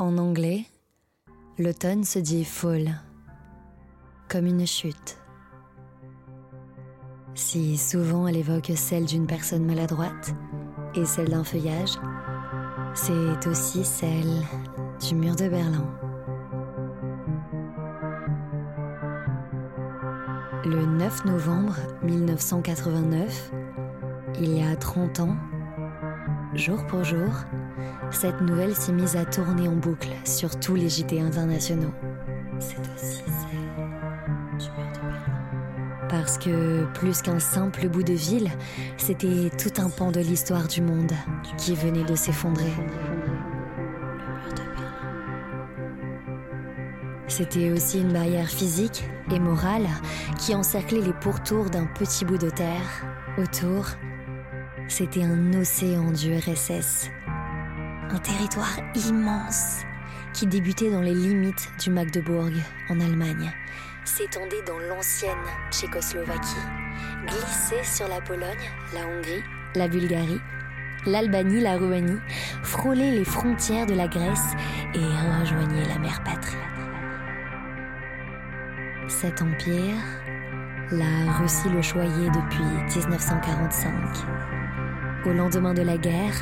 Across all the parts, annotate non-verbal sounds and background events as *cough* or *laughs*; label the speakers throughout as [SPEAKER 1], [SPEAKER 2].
[SPEAKER 1] En anglais, l'automne se dit fall, comme une chute. Si souvent elle évoque celle d'une personne maladroite et celle d'un feuillage, c'est aussi celle du mur de Berlin. Le 9 novembre 1989, il y a 30 ans, jour pour jour, cette nouvelle s'est mise à tourner en boucle sur tous les JT internationaux. C'est aussi celle du mur de Berlin. Parce que, plus qu'un simple bout de ville, c'était tout un pan de l'histoire du monde qui venait de s'effondrer. C'était aussi une barrière physique et morale qui encerclait les pourtours d'un petit bout de terre. Autour, c'était un océan du RSS. Un territoire immense qui débutait dans les limites du Magdebourg en Allemagne, s'étendait dans l'ancienne Tchécoslovaquie, glissait sur la Pologne, la Hongrie, la Bulgarie, l'Albanie, la Roumanie, frôlait les frontières de la Grèce et rejoignait la mer patrie. Cet empire, la Russie le choyait depuis 1945. Au lendemain de la guerre,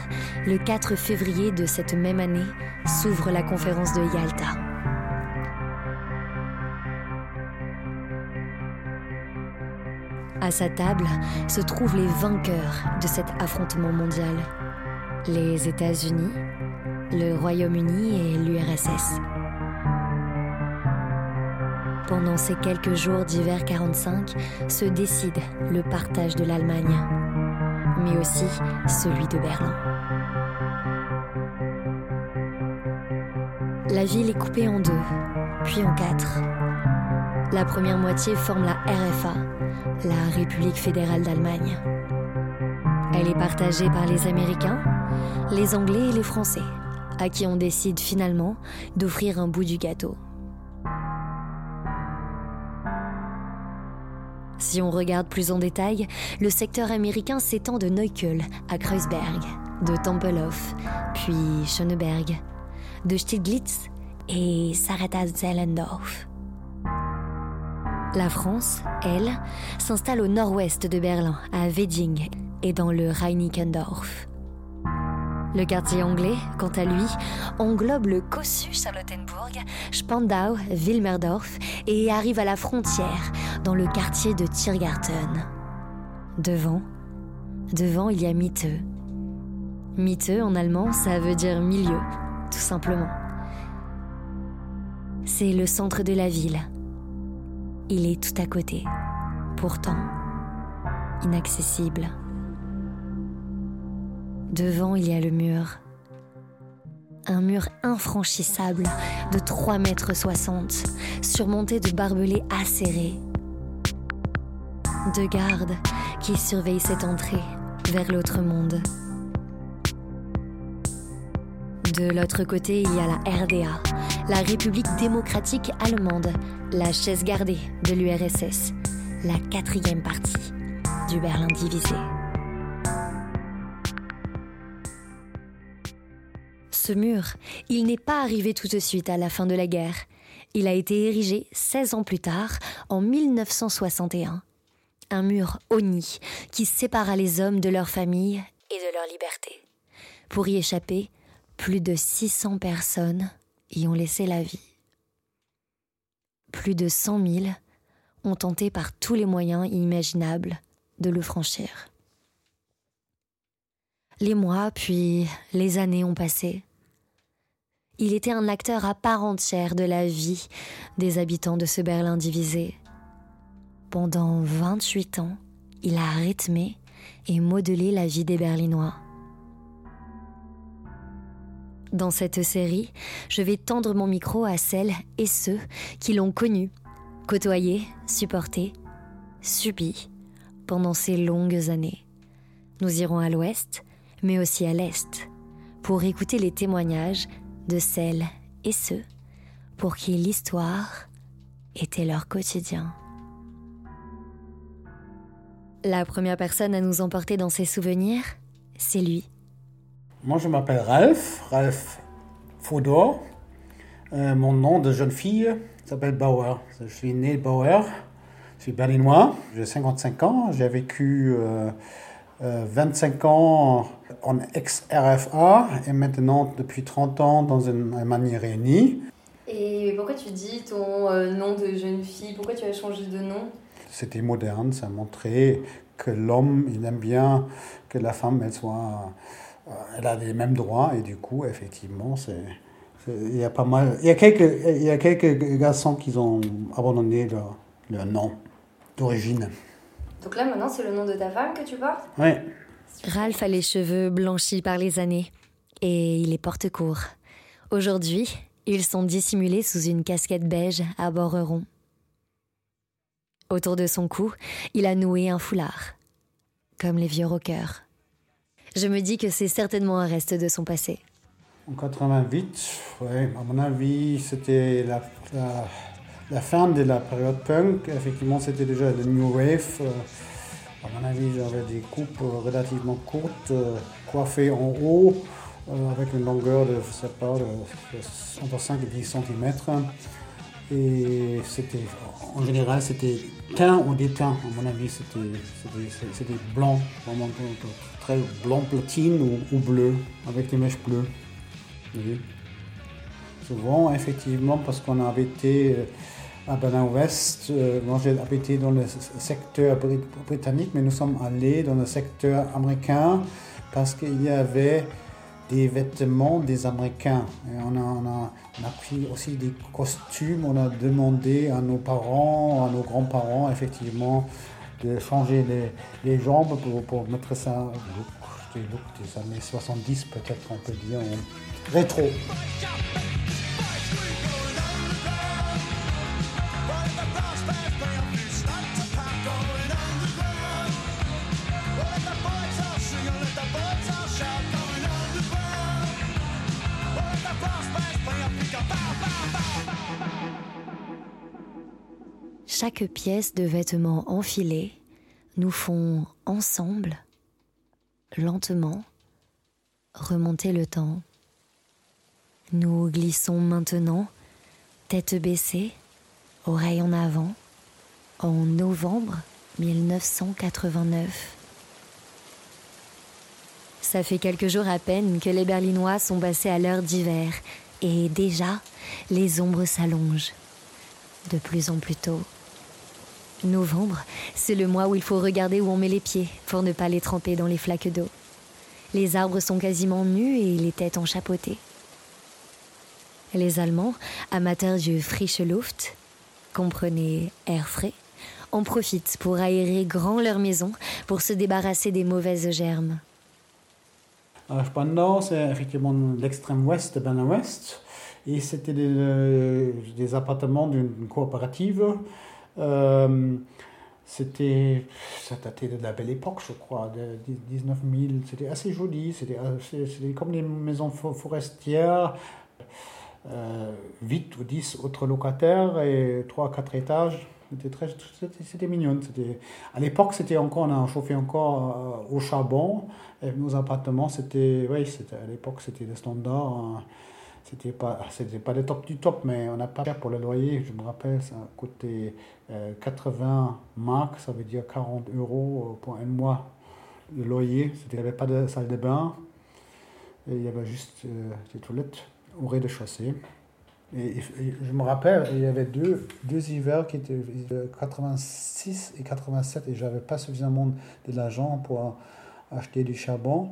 [SPEAKER 1] le 4 février de cette même année, s'ouvre la conférence de Yalta. À sa table se trouvent les vainqueurs de cet affrontement mondial. Les États-Unis, le Royaume-Uni et l'URSS. Pendant ces quelques jours d'hiver 45 se décide le partage de l'Allemagne, mais aussi celui de Berlin. La ville est coupée en deux, puis en quatre. La première moitié forme la RFA, la République fédérale d'Allemagne. Elle est partagée par les Américains, les Anglais et les Français, à qui on décide finalement d'offrir un bout du gâteau. Si on regarde plus en détail, le secteur américain s'étend de Neukölln à Kreuzberg, de Tempelhof, puis Schöneberg, de Stieglitz et Sarata-Zellendorf. La France, elle, s'installe au nord-ouest de Berlin, à Wedding et dans le Reinickendorf. Le quartier anglais, quant à lui, englobe le cossu Charlottenburg, Spandau, Wilmerdorf et arrive à la frontière, dans le quartier de Tiergarten. Devant, devant, il y a Mitte. Mitte en allemand, ça veut dire milieu, tout simplement. C'est le centre de la ville. Il est tout à côté, pourtant inaccessible. Devant, il y a le mur. Un mur infranchissable de 3 mètres 60, surmonté de barbelés acérés. Deux gardes qui surveillent cette entrée vers l'autre monde. De l'autre côté, il y a la RDA, la République démocratique allemande, la chaise gardée de l'URSS, la quatrième partie du Berlin divisé. Ce mur, il n'est pas arrivé tout de suite à la fin de la guerre. Il a été érigé 16 ans plus tard, en 1961. Un mur honni qui sépara les hommes de leur famille et de leur liberté. Pour y échapper, plus de 600 personnes y ont laissé la vie. Plus de 100 000 ont tenté par tous les moyens imaginables de le franchir. Les mois, puis les années ont passé. Il était un acteur à part entière de la vie des habitants de ce Berlin divisé. Pendant 28 ans, il a rythmé et modelé la vie des Berlinois. Dans cette série, je vais tendre mon micro à celles et ceux qui l'ont connu, côtoyé, supporté, subi pendant ces longues années. Nous irons à l'ouest, mais aussi à l'est, pour écouter les témoignages de celles et ceux pour qui l'histoire était leur quotidien. La première personne à nous emporter dans ses souvenirs, c'est lui.
[SPEAKER 2] Moi, je m'appelle Ralph, Ralph Fodor. Euh, mon nom de jeune fille s'appelle Bauer. Je suis né Bauer, je suis berlinois, j'ai 55 ans, j'ai vécu 25 euh, ans en ex-RFA et maintenant depuis 30 ans dans une Allemagne réunie.
[SPEAKER 3] Et pourquoi tu dis ton nom de jeune fille? Pourquoi tu as changé de nom?
[SPEAKER 2] C'était moderne, ça montrait que l'homme, il aime bien que la femme, elle soit, euh, elle a les mêmes droits et du coup, effectivement, c'est, il y a pas mal, il y a quelques, il y a quelques garçons qui ont abandonné leur, leur nom d'origine.
[SPEAKER 3] Donc là, maintenant, c'est le nom de ta femme que tu portes?
[SPEAKER 2] Oui.
[SPEAKER 1] Ralph a les cheveux blanchis par les années et il les porte courts. Aujourd'hui, ils sont dissimulés sous une casquette beige à bords ronds. Autour de son cou, il a noué un foulard, comme les vieux rockers. Je me dis que c'est certainement un reste de son passé.
[SPEAKER 2] En 88, ouais, à mon avis, c'était la, la, fin de la période punk. Effectivement, c'était déjà le new wave. Euh, à mon avis, j'avais des coupes relativement courtes, euh, coiffées en haut, euh, avec une longueur de, je sais pas, entre 5 et 10 cm. Et c'était, en général, c'était teint ou déteint, à mon avis, c'était blanc, vraiment très blanc platine ou, bleu, avec des mèches bleues. Souvent, effectivement, parce qu'on a habité euh, à Berlin Ouest, euh, moi j'ai habité dans le secteur britannique, mais nous sommes allés dans le secteur américain parce qu'il y avait des vêtements des Américains. on, a, on, a, pris aussi des costumes, on a demandé à nos parents, à nos grands-parents, effectivement, de changer les, les jambes pour, pour, mettre ça, look des années 70 peut-être on peut dire, rétro.
[SPEAKER 1] Chaque pièce de vêtement enfilée nous font ensemble, lentement, remonter le temps. Nous glissons maintenant, tête baissée, oreille en avant, en novembre 1989. Ça fait quelques jours à peine que les Berlinois sont passés à l'heure d'hiver et déjà les ombres s'allongent de plus en plus tôt. Novembre, c'est le mois où il faut regarder où on met les pieds pour ne pas les tremper dans les flaques d'eau. Les arbres sont quasiment nus et les têtes enchapeautées. Les Allemands, amateurs du frische Luft, comprenez air frais, en profitent pour aérer grand leur maison pour se débarrasser des mauvaises germes.
[SPEAKER 2] Alors, Spandau, c'est effectivement l'extrême ouest. Et c'était euh, des appartements d'une coopérative euh, c'était, ça datait de la belle époque, je crois, de 19 000. C'était assez joli. C'était, comme des maisons forestières. Euh, 8 ou 10 autres locataires et 3 4 étages. C'était, très, c'était, mignon. C'était, à l'époque, c'était encore, on a chauffé encore euh, au charbon. Et nos appartements, c'était, oui, c'était, à l'époque, c'était le standard. Hein. C'était pas, c'était pas le top du top, mais on n'a pas pour le loyer. Je me rappelle, ça coûtait 80 euh, marques, ça veut dire 40 euros pour un mois de loyer. Il n'y avait pas de salle de bain, et il y avait juste euh, des toilettes au rez-de-chaussée. Et, je me rappelle, il y avait deux, deux hivers qui étaient 86 et 87, et j'avais pas suffisamment de l'argent pour acheter du charbon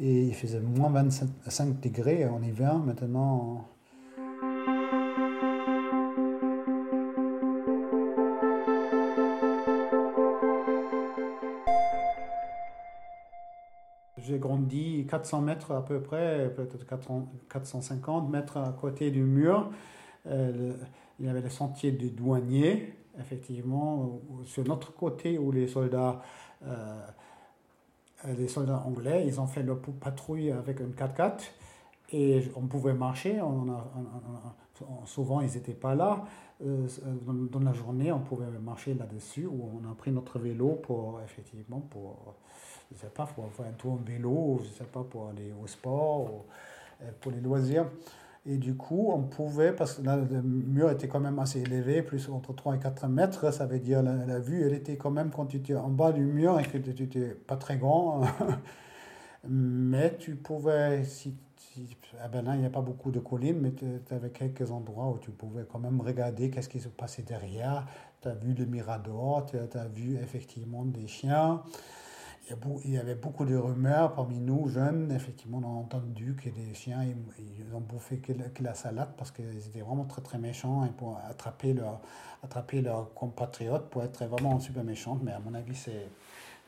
[SPEAKER 2] et il faisait moins 25 degrés en hiver. Maintenant, j'ai grandi 400 mètres à peu près, peut-être 450 mètres à côté du mur. Euh, il y avait le sentier du douanier, effectivement, sur notre côté où les soldats euh, euh, les soldats anglais, ils ont fait leur patrouille avec un 4x4 et on pouvait marcher. On souvent, ils n'étaient pas là. Euh, dans, la journée, on pouvait marcher là-dessus ou on a pris notre vélo pour, effectivement, pour, je pas, pour faire un tour en vélo, je sais pas, pour aller au sport, ou, euh, pour les loisirs. Et du coup, on pouvait, parce que le mur était quand même assez élevé, plus entre 3 et 4 mètres, ça veut dire la, la vue, elle était quand même quand tu étais en bas du mur et que tu n'étais pas très grand. *laughs* mais tu pouvais, si, ah ben là, il n'y a pas beaucoup de collines, mais tu avais quelques endroits où tu pouvais quand même regarder qu'est-ce qui se passait derrière. Tu as vu le mirador, tu as, vu effectivement des chiens. Il y avait beaucoup de rumeurs parmi nous, jeunes. Effectivement, on a entendu que les chiens, ils, ont bouffé que la, salade parce qu'ils étaient vraiment très, très méchants et pour attraper leurs attraper leurs compatriotes pour être vraiment super méchants. Mais à mon avis, c'est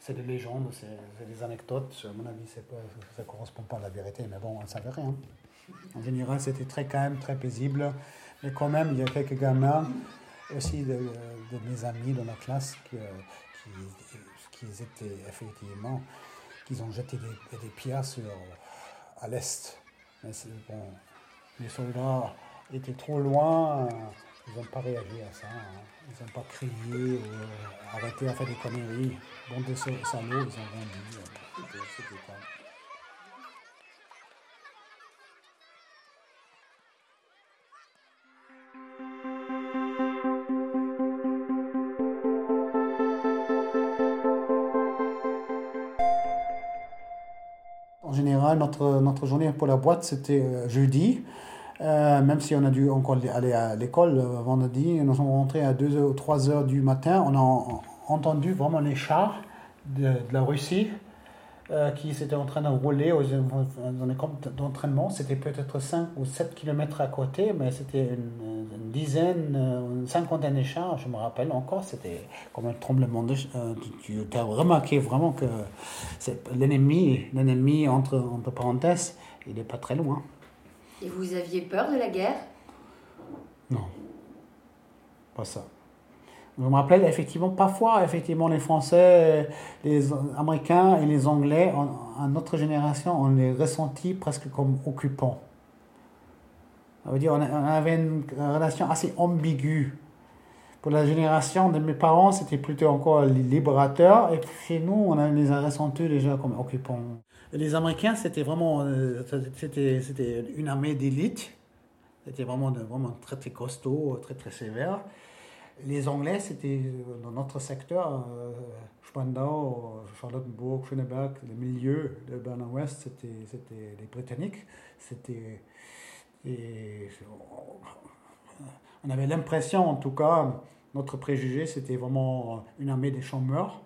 [SPEAKER 2] c'est des légendes, c'est des anecdotes. À mon avis, ça ne correspond pas à la vérité, mais bon, on ne savait rien. En général, c'était très calme, très paisible. Mais quand même, il y a quelques gamins, aussi de, mes amis dans la classe, qui, qui, étaient effectivement, qui ont jeté des, des pierres sur, à l'est. Les soldats étaient trop loin. Ils n'ont pas réagi à ça. Hein. Ils n'ont pas crié ou euh, arrêté à faire des conneries. Bon, de salauds, ils ont rien dit. C'était En notre, journée pour la boîte, c'était euh, jeudi. Euh, même si on a dû encore aller à l'école euh, vendredi, nous sommes rentrés à 2 ou 3 heures du matin. On a entendu vraiment les chars de, la Russie euh, qui s'étaient en train de rouler aux, dans les camps d'entraînement. C'était peut-être 5 ou 7 kilomètres à côté, mais c'était une, dizaine, une cinquantaine de chars, je me rappelle encore. C'était comme un tremblement de Tu, tu as remarqué vraiment que l'ennemi, l'ennemi entre, entre parenthèses, il n'est pas très loin.
[SPEAKER 3] Et vous aviez peur de la guerre?
[SPEAKER 2] Non, pas ça. Je me rappelle effectivement, parfois, effectivement, les Français, les Américains et les Anglais, en, notre génération, on les ressentit presque comme occupants. Ça veut dire on avait une relation assez ambiguë. Pour la génération de mes parents, c'était plutôt encore les libérateurs, et chez nous, on les a ressentis déjà comme occupants. Les Américains, c'était vraiment euh, c'était, c'était une armée d'élite. C'était vraiment, vraiment très, très costaud, très, très sévère. Les Anglais, c'était euh, dans notre secteur, euh, Spandau, Charlottenburg, Schöneberg, le milieu de Berlin-Ouest, c'était, c'était les Britanniques. C'était. on avait l'impression, en tout cas, notre préjugé, c'était vraiment une armée des chômeurs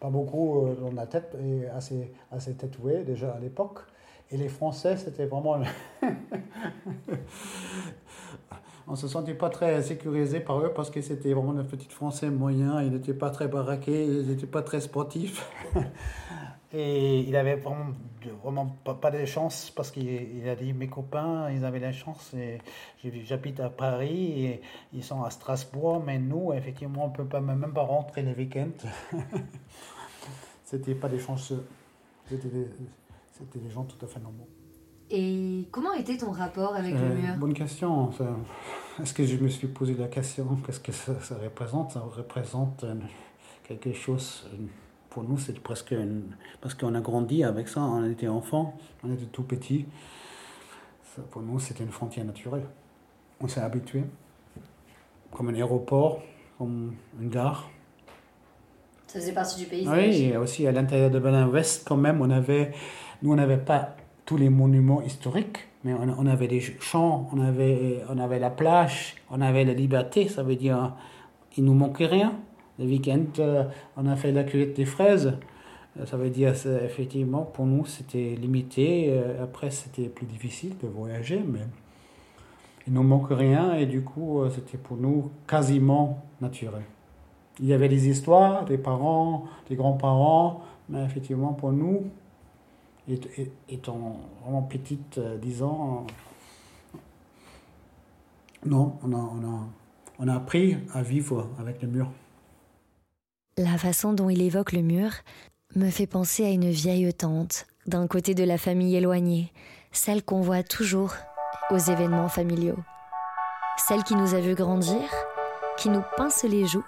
[SPEAKER 2] pas beaucoup euh, dans la tête et assez, assez tatoué déjà à l'époque. Et les Français, c'était vraiment. *laughs* on se sentait pas très sécurisé par eux parce que c'était vraiment un petit Français moyen. Il n'était pas très baraqué, il n'était pas très sportif. *laughs* Et il avait vraiment, vraiment pas, de chance parce qu'il a dit mes copains, ils avaient la chance. J'habite à Paris et ils sont à Strasbourg, mais nous, effectivement, on ne peut pas, même pas rentrer les week-ends. *laughs* C'était pas des chanceux. C'était des, gens tout à fait normaux.
[SPEAKER 3] Et comment était ton rapport avec le euh, mur?
[SPEAKER 2] Bonne question. Est-ce que je me suis posé la question Qu'est-ce que ça, représente? Ça représente euh, quelque chose pour nous, c'est presque une... Parce qu'on a grandi avec ça, on était enfant, on était tout petit. pour nous, c'était une frontière naturelle. On s'est habitué. Comme un aéroport, comme une gare.
[SPEAKER 3] Ça faisait partie du paysage.
[SPEAKER 2] Oui, et aussi à l'intérieur de Berlin-Ouest, quand même, on avait... Nous, on n'avait pas tous les monuments historiques, mais on, avait des champs, on avait, on avait la plage, on avait la liberté, ça veut dire il nous manquait rien. Le week-end, euh, on a fait la cueillette des fraises. Euh, ça veut dire, effectivement, pour nous, c'était limité. Euh, après, c'était plus difficile de voyager, mais il ne manque rien et du coup, c'était pour nous quasiment naturel. Il y avait des histoires, des parents, des grands-parents, mais effectivement, pour nous, étant vraiment petite, 10 ans, non, on a, on, a, on a appris à vivre avec le mur.
[SPEAKER 1] La façon dont il évoque le mur me fait penser à une vieille tante d'un côté de la famille éloignée, celle qu'on voit toujours aux événements familiaux. Celle qui nous a vu grandir, qui nous pince les joues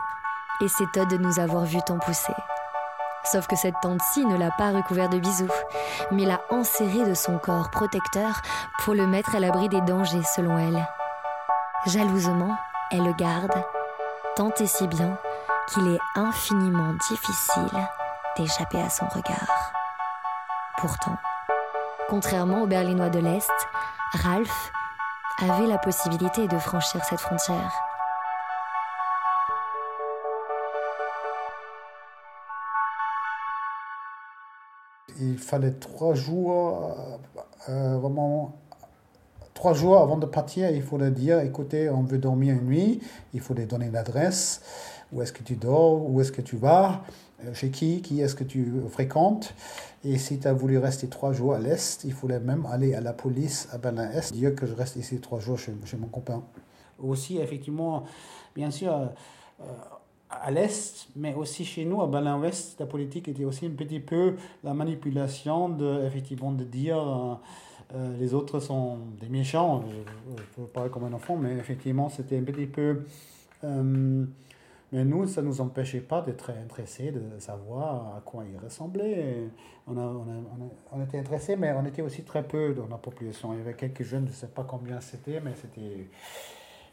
[SPEAKER 1] et s'étonne de nous avoir vu tant pousser. Sauf que cette tante-ci ne l'a pas recouvert de bisous, mais l'a enserré de son corps protecteur pour le mettre à l'abri des dangers selon elle. Jalousement, elle le garde, tant et si bien qu'il est infiniment difficile d'échapper à son regard. Pourtant, contrairement aux Berlinois de l'Est, Ralph avait la possibilité de franchir cette frontière.
[SPEAKER 2] Il fallait trois jours, euh, vraiment trois jours avant de partir, il fallait dire, écoutez, on veut dormir une nuit, il fallait donner l'adresse, où est-ce que tu dors, où est-ce que tu vas, euh, chez qui, qui est-ce que tu fréquentes. Et si tu as voulu rester trois jours à l'Est, il fallait même aller à la police à Berlin-Est, dire que je reste ici trois jours chez, mon copain. Aussi, effectivement, bien sûr, euh, à l'Est, mais aussi chez nous, à Berlin-Ouest, la politique était aussi un petit peu la manipulation de, effectivement, de dire euh, euh, les autres sont des méchants. Je, je, parler comme un enfant, mais effectivement, c'était un petit peu. Euh, mais nous, ça ne nous empêchait pas d'être intéressés, de savoir à quoi ils ressemblaient. On, a, on, a, on, était intéressés, mais on était aussi très peu dans la population. Il y avait quelques jeunes, je ne sais pas combien c'était, mais c'était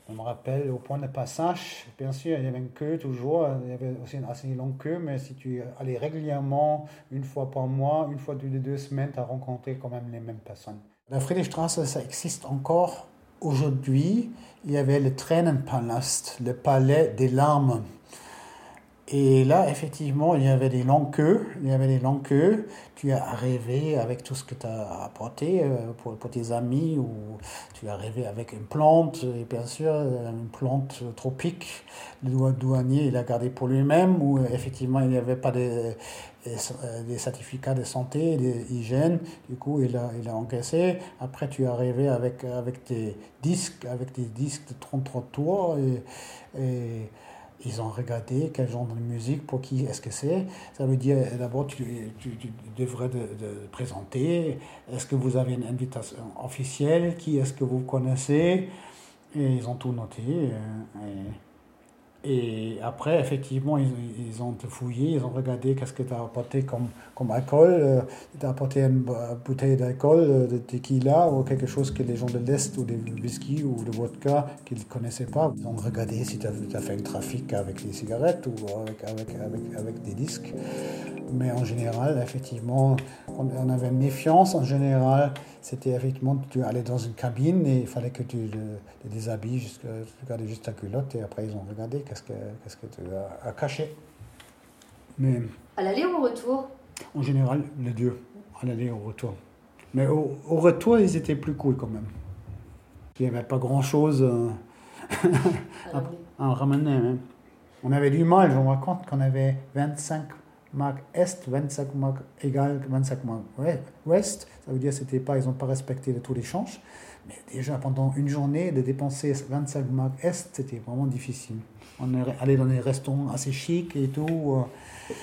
[SPEAKER 2] je me rappelle, au point de passage, bien sûr, il y avait une queue toujours, il y avait aussi une assez longue queue, mais si tu allais régulièrement, une fois par mois, une fois toutes les deux semaines, tu as rencontré quand même les mêmes personnes. La Friedrichstraße, ça existe encore aujourd'hui. Il y avait le Tränenpalast, le palais des larmes. Et là, effectivement, il y avait des longues queues. Il y avait des longues queues. Tu es arrivé avec tout ce que tu as apporté euh, pour, pour, tes amis, ou tu es arrivé avec une plante, et bien sûr, une plante tropique. Le douanier, il a gardé pour lui-même, ou effectivement, il n'y avait pas de, des certificats de santé, d'hygiène. Du coup, il a, il a encaissé. Après, tu es arrivé avec, avec des disques, avec des disques de 33 tours. et, et ils ont regardé quel genre de musique, pour qui est-ce que c'est. Ça veut dire, d'abord, tu, tu, devrais de, de présenter, est-ce que vous avez une invitation officielle, qui est-ce que vous connaissez, et ils ont tout noté. Et, et après, effectivement, ils, ils, ont fouillé, ils ont regardé qu'est-ce que tu as apporté comme, comme alcool. Euh, tu as apporté une bouteille d'alcool, euh, de tequila ou quelque chose que les gens de l'Est ou des whisky ou de vodka qu'ils ne connaissaient pas. Ils ont regardé si tu as, fait un trafic avec des cigarettes ou avec, avec, avec, des disques. Mais en général, effectivement, on, on avait méfiance en général c'était effectivement, tu allais dans une cabine et il fallait que tu te déshabilles, juste, tu regardais juste ta culotte et après ils ont regardé qu'est-ce que, qu'est-ce que tu as, caché.
[SPEAKER 3] Mais, à l'aller ou au retour?
[SPEAKER 2] En général, les deux, à l'aller et au retour. Mais au, au, retour, ils étaient plus cool quand même. Il n'y avait pas grand-chose euh, *laughs* à, *laughs* à, ramener. Hein. On avait du mal, je me raconte qu'on avait 25 marques Est, 25 marques égales 25 marques Ouest. Ça veut dire que c'était pas, ils n'ont pas respecté le taux d'échange. Mais déjà, pendant une journée, de dépenser 25 marques Est, c'était vraiment difficile. On est allé dans des restaurants assez chics et tout. Euh,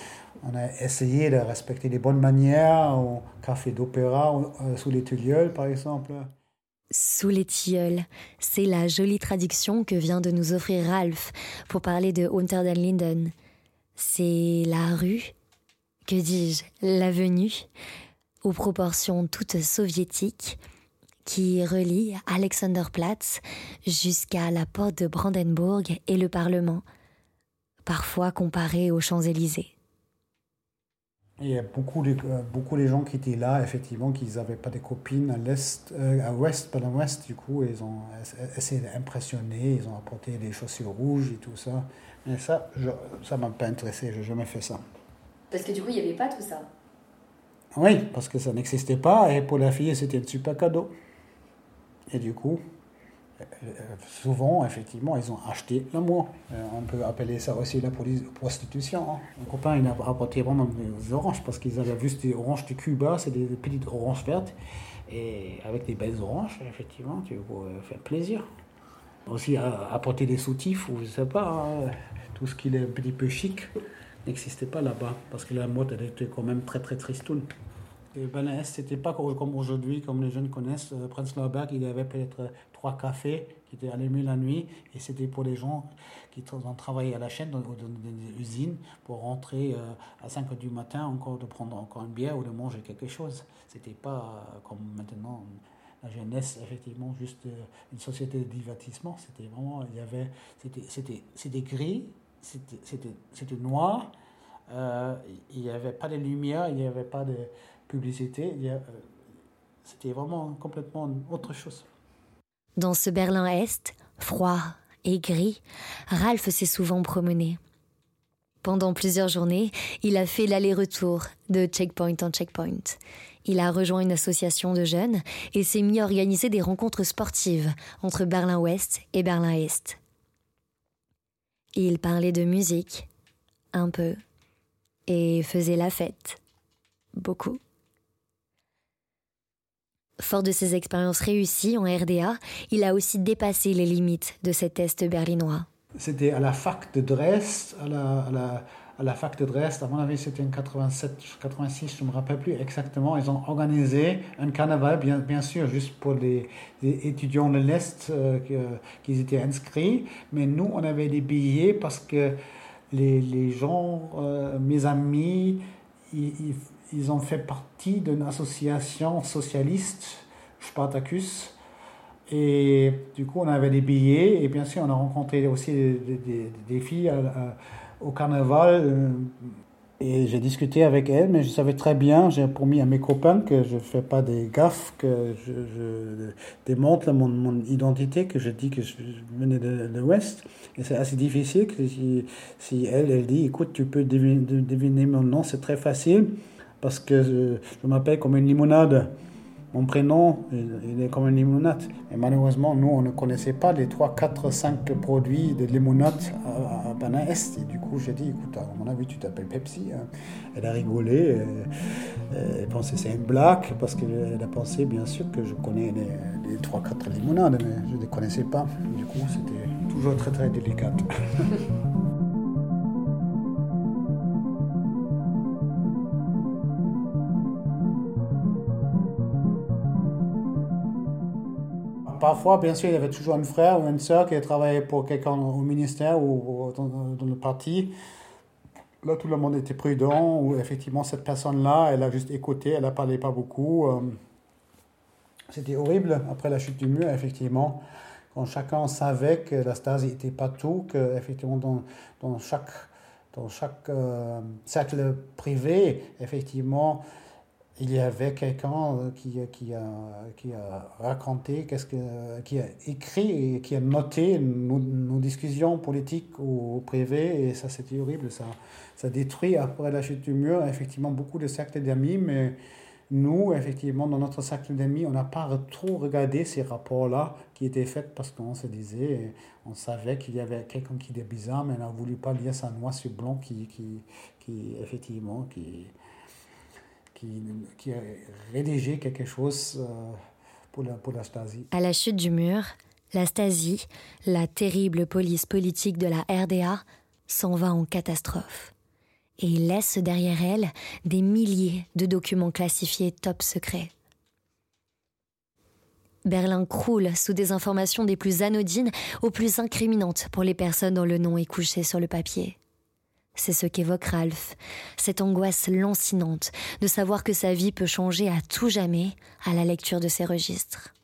[SPEAKER 2] on a essayé de respecter les bonnes manières au café d'opéra, euh, sous les tilleuls, par exemple.
[SPEAKER 1] Sous les tilleuls, c'est la jolie traduction que vient de nous offrir Ralph pour parler de Unter den Linden. C'est la rue, que dis-je, l'avenue, aux proportions toutes soviétiques, qui relie Alexanderplatz jusqu'à la porte de Brandenburg et le Parlement, parfois comparé aux Champs-Élysées.
[SPEAKER 2] Il y a beaucoup de, beaucoup de gens qui étaient là, effectivement, qui n'avaient pas de copines à l'est, euh, à l'ouest, pas à l'ouest, du coup, ils ont essayé d'impressionner, ils ont apporté des chaussures rouges et tout ça. Mais ça, je, ça m'a pas intéressé, je n'ai jamais fait ça.
[SPEAKER 3] Parce que du coup, il n'y avait pas tout ça
[SPEAKER 2] Oui, parce que ça n'existait pas, et pour la fille, c'était un super cadeau. Et du coup, souvent, effectivement, ils ont acheté l'amour. On peut appeler ça aussi la prostitution. Hein. Mon copain, il a apporté vraiment des oranges parce qu'ils avaient vu des oranges de Cuba, c'est des petites oranges vertes. Et avec des belles oranges, effectivement, tu peux faire plaisir. Aussi apporter des soutifs ou je sais pas, hein, tout ce qui est un petit peu chic n'existait pas là-bas parce que la mode était quand même très très tristoune. Et Est, c'était pas comme aujourd'hui, comme les jeunes connaissent. Euh, Prenzlauer Berg, il y avait peut-être trois cafés qui étaient allumés la nuit, et c'était pour les gens qui ont travaillé à la chaîne ou dans des usines pour rentrer euh, à 5 h du matin, encore de prendre encore une bière ou de manger quelque chose. C'était pas euh, comme maintenant la jeunesse, effectivement, juste une société de divertissement. C'était vraiment, il y avait, c'était, gris, c'était noir. il n'y avait pas de lumière, il n'y avait pas de publicité. Euh, c'était vraiment complètement autre chose.
[SPEAKER 1] Dans ce Berlin-Est, froid et gris, Ralph s'est souvent promené. Pendant plusieurs journées, il a fait l'aller-retour de checkpoint en checkpoint. Il a rejoint une association de jeunes et s'est mis à organiser des rencontres sportives entre Berlin-Ouest et Berlin-Est. Il parlait de musique, un peu, et faisait la fête, beaucoup. Fort de ses expériences réussies en RDA, il a aussi dépassé les limites de cet Est berlinois.
[SPEAKER 2] C'était à la fac de Dresde, à la, à la, à la fac de Dresde, à mon avis c'était en 87, 86, je ne me rappelle plus exactement. Ils ont organisé un carnaval, bien, bien sûr, juste pour les, étudiants de l'Est euh, qui étaient inscrits. Mais nous, on avait des billets parce que les, les gens, euh, mes amis, ils, ils ont fait partie d'une association socialiste, Spartacus. Et du coup, on avait des billets. Et bien sûr, on a rencontré aussi des, filles au carnaval. Euh, et j'ai discuté avec elles, mais je savais très bien, j'ai promis à mes copains que je ne fais pas des gaffes, que je, démontre mon, identité, que je dis que je venais de, l'Ouest. Et c'est assez difficile. Si, si elle, elle dit, écoute, tu peux deviner mon nom, c'est très facile parce que je, m'appelle comme une limonade. Mon prénom, il est comme une limonade. Et malheureusement, nous, on ne connaissait pas les 3, 4, 5 produits de limonade à, à Est. Et du coup, j'ai dit, écoute, à mon avis, tu t'appelles Pepsi. Hein. Elle a rigolé. Elle, pensait c'est une blague, parce qu'elle a pensé, bien sûr, que je connais les, les 3, 4 limonades, mais je ne les connaissais pas. Du coup, c'était toujours très, très délicat. *laughs* parfois, bien sûr, il y avait toujours un frère ou une soeur qui travaillait pour quelqu'un au ministère ou dans, le parti. Là, tout le monde était prudent, ou effectivement, cette personne-là, elle a juste écouté, elle n'a parlé pas beaucoup. Euh. C'était horrible après la chute du mur, effectivement, quand chacun savait que la Stasi n'était pas tout, que effectivement dans, dans chaque, dans chaque euh, cercle privé, effectivement, il y avait quelqu'un euh, qui, qui, a, qui a raconté, qu'est-ce que, qui a écrit et qui a noté nos, discussions politiques ou privées, et ça c'était horrible, ça, ça détruit après la chute du mur effectivement beaucoup de cercles d'amis, mais nous, effectivement, dans notre cercle d'amis, on n'a pas trop regardé ces rapports-là qui étaient faits parce qu'on se disait, on savait qu'il y avait quelqu'un qui était bizarre, mais on n'a voulu pas lire sa noix sur blanc qui, qui, qui effectivement, qui qui, a rédigé quelque chose euh, pour la.
[SPEAKER 1] À la chute du mur, la Stasi, la terrible police politique de la RDA, s'en va en catastrophe et laisse derrière elle des milliers de documents classifiés top secrets. Berlin croule sous des informations des plus anodines aux plus incriminantes pour les personnes dont le nom est couché sur le papier. C'est ce qu'évoque Ralph, cette angoisse lancinante de savoir que sa vie peut changer à tout jamais à la lecture de ces registres.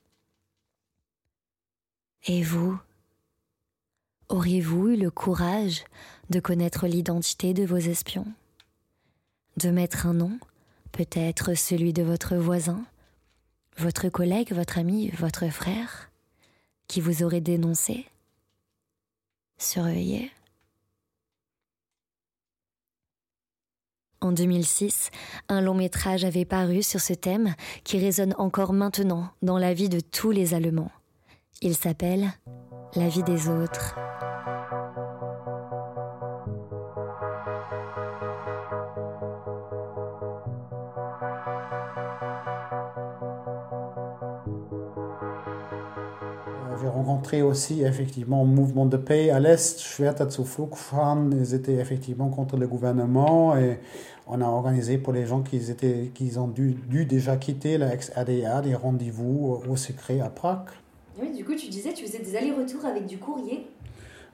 [SPEAKER 1] Et vous Auriez-vous eu le courage de connaître l'identité de vos espions? De mettre un nom, peut-être celui de votre voisin, votre collègue, votre ami, votre frère, qui vous aurait dénoncé? Surveillé En 2006, un long métrage avait paru sur ce thème qui résonne encore maintenant dans la vie de tous les Allemands. Il s'appelle La vie des autres.
[SPEAKER 2] Rencontré aussi effectivement mouvement de paix à l'Est, Schwerter zu Flugfahren. Ils étaient effectivement contre le gouvernement et on a organisé pour les gens qui, étaient, qui ont dû, dû déjà quitter la ex-RDA des rendez-vous au secret à Prague.
[SPEAKER 3] Oui, du coup, tu disais, tu faisais des allers-retours avec du courrier.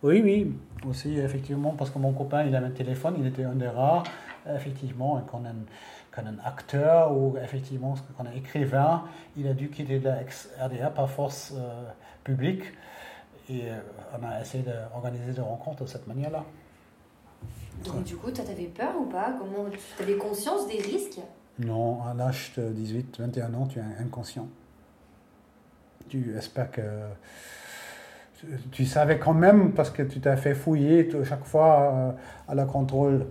[SPEAKER 2] Oui, oui, aussi effectivement, parce que mon copain, il avait un téléphone, il était un des rares, effectivement, qu'on un, un acteur ou effectivement, un écrivain, il a dû quitter la ex-RDA par force euh, publique. Et euh, on a essayé d'organiser des rencontres de cette manière-là.
[SPEAKER 3] Donc, du coup, tu avais peur ou pas? Comment Tu avais conscience des risques?
[SPEAKER 2] Non, à l'âge de 18, 21 ans, tu es inconscient. Tu espères que. Tu savais quand même, parce que tu t'as fait fouiller chaque fois euh, à la contrôle,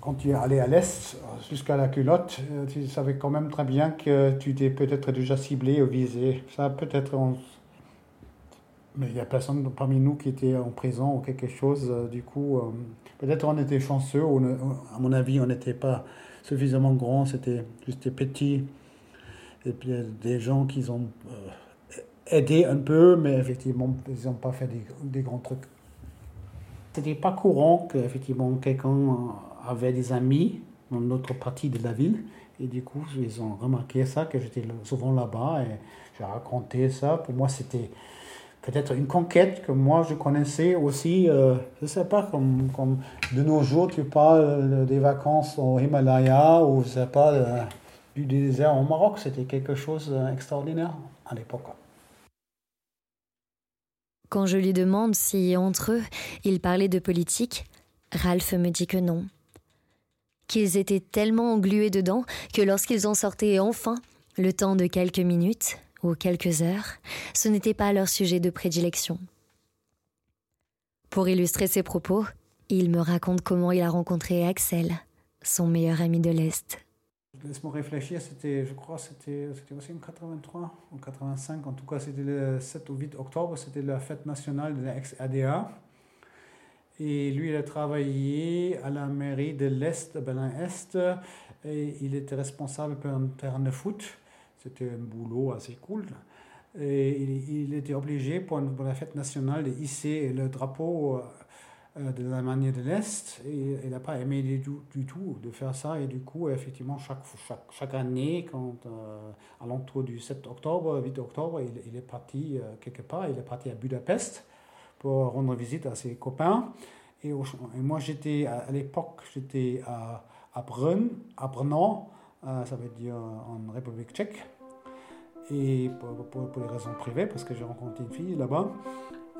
[SPEAKER 2] quand tu es allé à l'Est, jusqu'à la culotte, euh, tu savais quand même très bien que tu t'es peut-être déjà ciblé ou visé. Ça, peut-être. Mais il n'y a personne parmi nous qui était en prison ou quelque chose. Euh, du coup, peut-être on était chanceux, ou à mon avis, on n'était pas suffisamment grand, c'était juste petit. Et puis, des gens qui ont aidé un peu, mais effectivement, ils n'ont pas fait des, des grands trucs. C'était pas courant qu'effectivement quelqu'un avait des amis dans notre partie de la ville. Et du coup, ils ont remarqué ça, que j'étais souvent là-bas et j'ai raconté ça. Pour moi, c'était peut-être une conquête que moi je connaissais aussi. Euh, je ne sais pas, comme, comme de nos jours, tu parles des vacances au Himalaya ou je sais pas, du désert au Maroc. C'était quelque chose d'extraordinaire à l'époque.
[SPEAKER 1] Quand je lui demande si, entre eux, ils parlaient de politique, Ralph me dit que non. Qu'ils étaient tellement englués dedans que lorsqu'ils en sortaient enfin, le temps de quelques minutes ou quelques heures, ce n'était pas leur sujet de prédilection. Pour illustrer ses propos, il me raconte comment il a rencontré Axel, son meilleur ami de l'Est.
[SPEAKER 2] Laisse-moi réfléchir, c'était, je crois, c'était, c'était aussi en 83 ou 85, en tout cas c'était le 7 ou 8 octobre, c'était la fête nationale de l'ex-ADA. Et lui, il a travaillé à la mairie de l'Est, de Berlin-Est, et il était responsable pour un terrain de foot. C'était un boulot assez cool. Et il, était obligé pour, la fête nationale de hisser le drapeau euh, de la manière de l'Est. Et il n'a pas aimé du, tout de faire ça. Et du coup effectivement chaque, chaque, année quand euh, à l'entour du 7 octobre 8 octobre il, est parti euh, quelque part. Il est parti à Budapest pour rendre visite à ses copains. Et, moi j'étais à, l'époque j'étais à, à Brunn à Brno ça veut dire en République tchèque et pour, pour, les raisons privées parce que j'ai rencontré une fille là-bas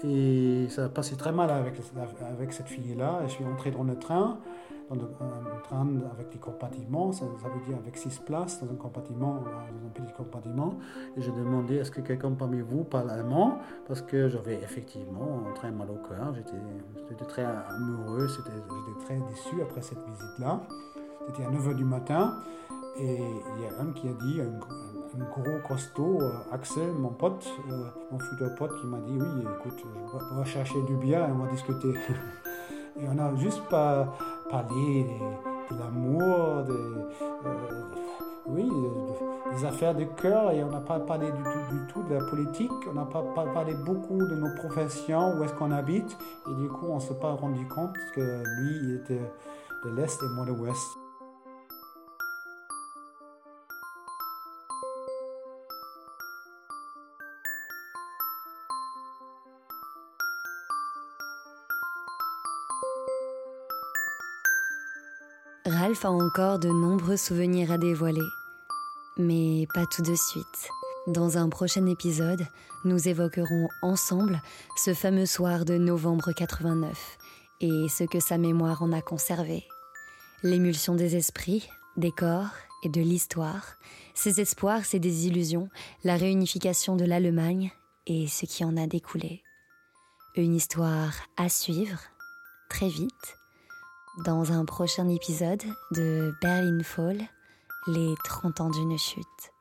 [SPEAKER 2] et ça a passé très mal avec, cette fille-là. Je suis entré dans le train, dans un train avec des compartiments, ça, veut dire avec six places dans un compartiment, dans un petit compartiment. Et je demandais est-ce que quelqu'un parmi vous parle allemand? Parce que j'avais effectivement très mal au cœur, j'étais très amoureux, j'étais très déçu après cette visite-là. C'était à 9h du matin et il y a un qui a dit, un gros costaud, euh, Axel, mon pote, euh, mon futur pote, qui m'a dit Oui, écoute, on va chercher du bien et on va discuter. *laughs* et on n'a juste pas parlé de, l'amour, euh, oui, des affaires de cœur et on n'a pas parlé du, du, tout de la politique, on n'a pas, pas, parlé beaucoup de nos professions, où est-ce qu'on habite et du coup on ne s'est pas rendu compte que lui il était de l'Est et moi de l'Ouest.
[SPEAKER 1] Ralph a encore de nombreux souvenirs à dévoiler. Mais pas tout de suite. Dans un prochain épisode, nous évoquerons ensemble ce fameux soir de novembre 89 et ce que sa mémoire en a conservé. L'émulsion des esprits, des corps et de l'histoire, ses espoirs, ses désillusions, la réunification de l'Allemagne et ce qui en a découlé. Une histoire à suivre très vite dans un prochain épisode de Berlin Fall, les 30 ans d'une chute.